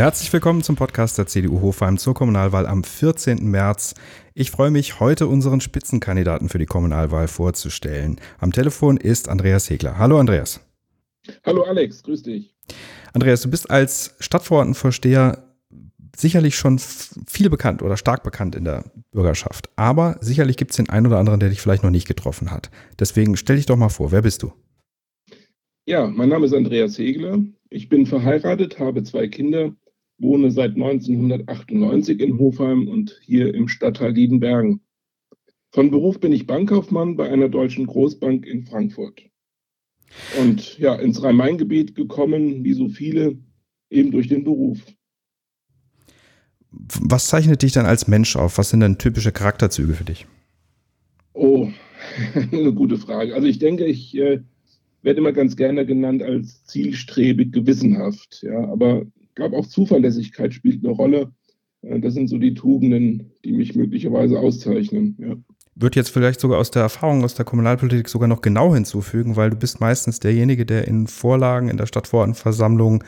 Herzlich willkommen zum Podcast der CDU Hofheim zur Kommunalwahl am 14. März. Ich freue mich, heute unseren Spitzenkandidaten für die Kommunalwahl vorzustellen. Am Telefon ist Andreas Hegler. Hallo Andreas. Hallo Alex, grüß dich. Andreas, du bist als Stadtverordnetenvorsteher sicherlich schon viel bekannt oder stark bekannt in der Bürgerschaft. Aber sicherlich gibt es den einen oder anderen, der dich vielleicht noch nicht getroffen hat. Deswegen stell dich doch mal vor, wer bist du? Ja, mein Name ist Andreas Hegler. Ich bin verheiratet, habe zwei Kinder, wohne seit 1998 in Hofheim und hier im Stadtteil Liedenbergen. Von Beruf bin ich Bankkaufmann bei einer deutschen Großbank in Frankfurt. Und ja, ins Rhein-Main-Gebiet gekommen, wie so viele, eben durch den Beruf. Was zeichnet dich dann als Mensch auf? Was sind denn typische Charakterzüge für dich? Oh, eine gute Frage. Also ich denke, ich äh, werde immer ganz gerne genannt als zielstrebig, gewissenhaft. Ja, aber glaube auch Zuverlässigkeit spielt eine Rolle. Äh, das sind so die Tugenden, die mich möglicherweise auszeichnen. Ja. Würde jetzt vielleicht sogar aus der Erfahrung aus der Kommunalpolitik sogar noch genau hinzufügen, weil du bist meistens derjenige, der in Vorlagen in der Stadtverordnetenversammlung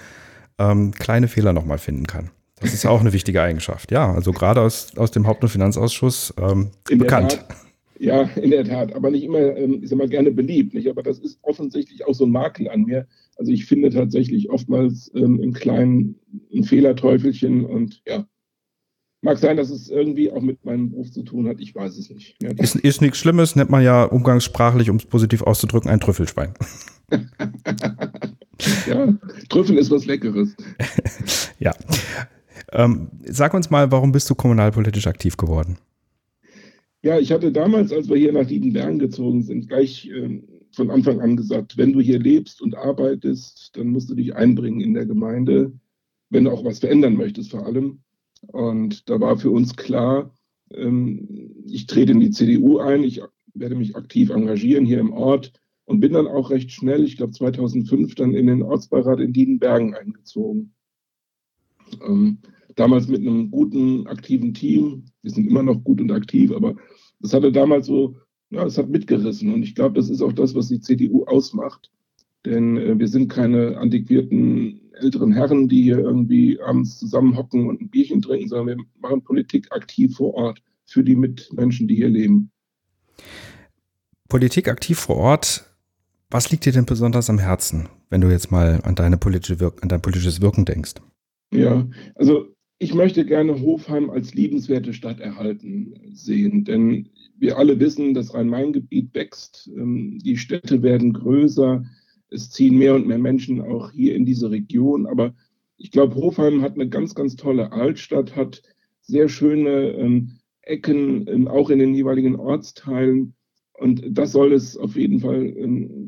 ähm, kleine Fehler nochmal finden kann. Das ist auch eine wichtige Eigenschaft. Ja, also gerade aus, aus dem Haupt- und Finanzausschuss ähm, bekannt. Tat, ja, in der Tat, aber nicht immer, ähm, ich sag mal, gerne beliebt. Nicht? Aber das ist offensichtlich auch so ein Makel an mir. Also ich finde tatsächlich oftmals ähm, im Kleinen ein Fehlerteufelchen und ja, Mag sein, dass es irgendwie auch mit meinem Beruf zu tun hat. Ich weiß es nicht. Ja, ist, ist nichts Schlimmes, nennt man ja umgangssprachlich, um es positiv auszudrücken, ein Trüffelschwein. ja, Trüffel ist was Leckeres. ja. Ähm, sag uns mal, warum bist du kommunalpolitisch aktiv geworden? Ja, ich hatte damals, als wir hier nach Liedenbergen gezogen sind, gleich äh, von Anfang an gesagt, wenn du hier lebst und arbeitest, dann musst du dich einbringen in der Gemeinde, wenn du auch was verändern möchtest vor allem. Und da war für uns klar, ähm, ich trete in die CDU ein, ich werde mich aktiv engagieren hier im Ort und bin dann auch recht schnell, ich glaube 2005, dann in den Ortsbeirat in Liedenbergen eingezogen. Ähm, damals mit einem guten, aktiven Team. Wir sind immer noch gut und aktiv, aber das hatte damals so, ja, es hat mitgerissen. Und ich glaube, das ist auch das, was die CDU ausmacht. Denn äh, wir sind keine antiquierten älteren Herren, die hier irgendwie abends zusammenhocken und ein Bierchen trinken, sondern wir machen Politik aktiv vor Ort für die Mitmenschen, die hier leben. Politik aktiv vor Ort. Was liegt dir denn besonders am Herzen, wenn du jetzt mal an, deine politische Wirk an dein politisches Wirken denkst? Ja, also ich möchte gerne Hofheim als liebenswerte Stadt erhalten sehen, denn wir alle wissen, das Rhein-Main-Gebiet wächst, ähm, die Städte werden größer, es ziehen mehr und mehr Menschen auch hier in diese Region. Aber ich glaube, Hofheim hat eine ganz, ganz tolle Altstadt, hat sehr schöne ähm, Ecken, ähm, auch in den jeweiligen Ortsteilen. Und das soll es auf jeden Fall,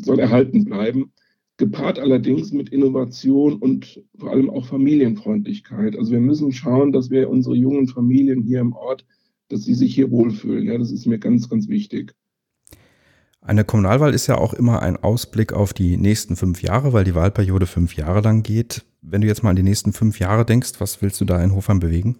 soll erhalten bleiben gepaart allerdings mit Innovation und vor allem auch Familienfreundlichkeit. Also wir müssen schauen, dass wir unsere jungen Familien hier im Ort, dass sie sich hier wohlfühlen. Ja, das ist mir ganz, ganz wichtig. Eine Kommunalwahl ist ja auch immer ein Ausblick auf die nächsten fünf Jahre, weil die Wahlperiode fünf Jahre lang geht. Wenn du jetzt mal an die nächsten fünf Jahre denkst, was willst du da in Hofheim bewegen?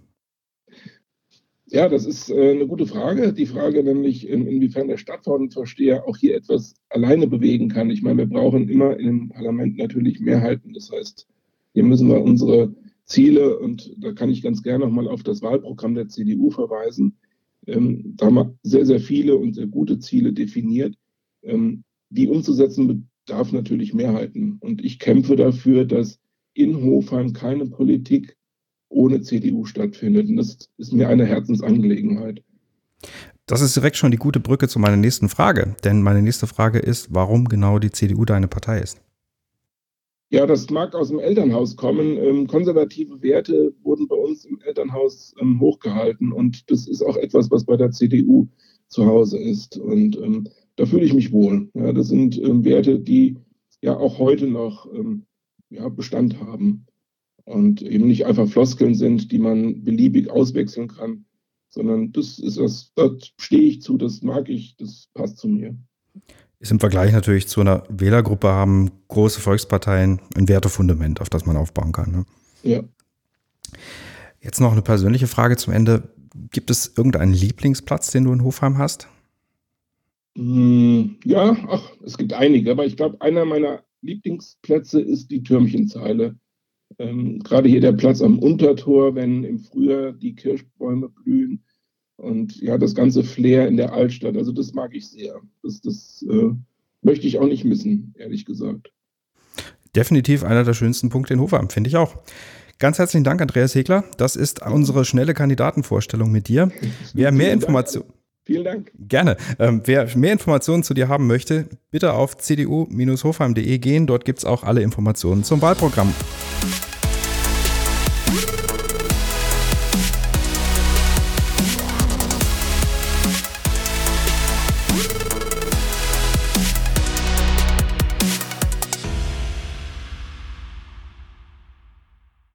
Ja, das ist äh, eine gute Frage. Die Frage nämlich, in, inwiefern der Stadtverordnetenvorsteher auch hier etwas alleine bewegen kann. Ich meine, wir brauchen immer im Parlament natürlich Mehrheiten. Das heißt, hier müssen wir unsere Ziele, und da kann ich ganz gerne nochmal auf das Wahlprogramm der CDU verweisen, ähm, da haben wir sehr, sehr viele und sehr gute Ziele definiert. Ähm, die umzusetzen bedarf natürlich Mehrheiten. Und ich kämpfe dafür, dass in Hofheim keine Politik ohne CDU stattfindet. Und das ist mir eine Herzensangelegenheit. Das ist direkt schon die gute Brücke zu meiner nächsten Frage. Denn meine nächste Frage ist, warum genau die CDU deine Partei ist. Ja, das mag aus dem Elternhaus kommen. Ähm, konservative Werte wurden bei uns im Elternhaus ähm, hochgehalten. Und das ist auch etwas, was bei der CDU zu Hause ist. Und ähm, da fühle ich mich wohl. Ja, das sind ähm, Werte, die ja auch heute noch ähm, ja, Bestand haben und eben nicht einfach Floskeln sind, die man beliebig auswechseln kann, sondern das ist was, da stehe ich zu, das mag ich, das passt zu mir. Ist im Vergleich natürlich zu einer Wählergruppe haben große Volksparteien ein Wertefundament, auf das man aufbauen kann. Ne? Ja. Jetzt noch eine persönliche Frage zum Ende. Gibt es irgendeinen Lieblingsplatz, den du in Hofheim hast? Hm, ja, ach, es gibt einige, aber ich glaube, einer meiner Lieblingsplätze ist die Türmchenzeile Ähm, Gerade hier der Platz am Untertor, wenn im Frühjahr die Kirschbäume blühen und ja, das ganze Flair in der Altstadt. Also das mag ich sehr. Das, das äh, möchte ich auch nicht missen, ehrlich gesagt. Definitiv einer der schönsten Punkte in Hofheim, finde ich auch. Ganz herzlichen Dank, Andreas Hegler. Das ist unsere schnelle Kandidatenvorstellung mit dir. Wer mehr Informationen. Vielen Dank. Gerne. Ähm, wer mehr Informationen zu dir haben möchte, bitte auf cdu-hofheim.de gehen. Dort gibt es auch alle Informationen zum Wahlprogramm.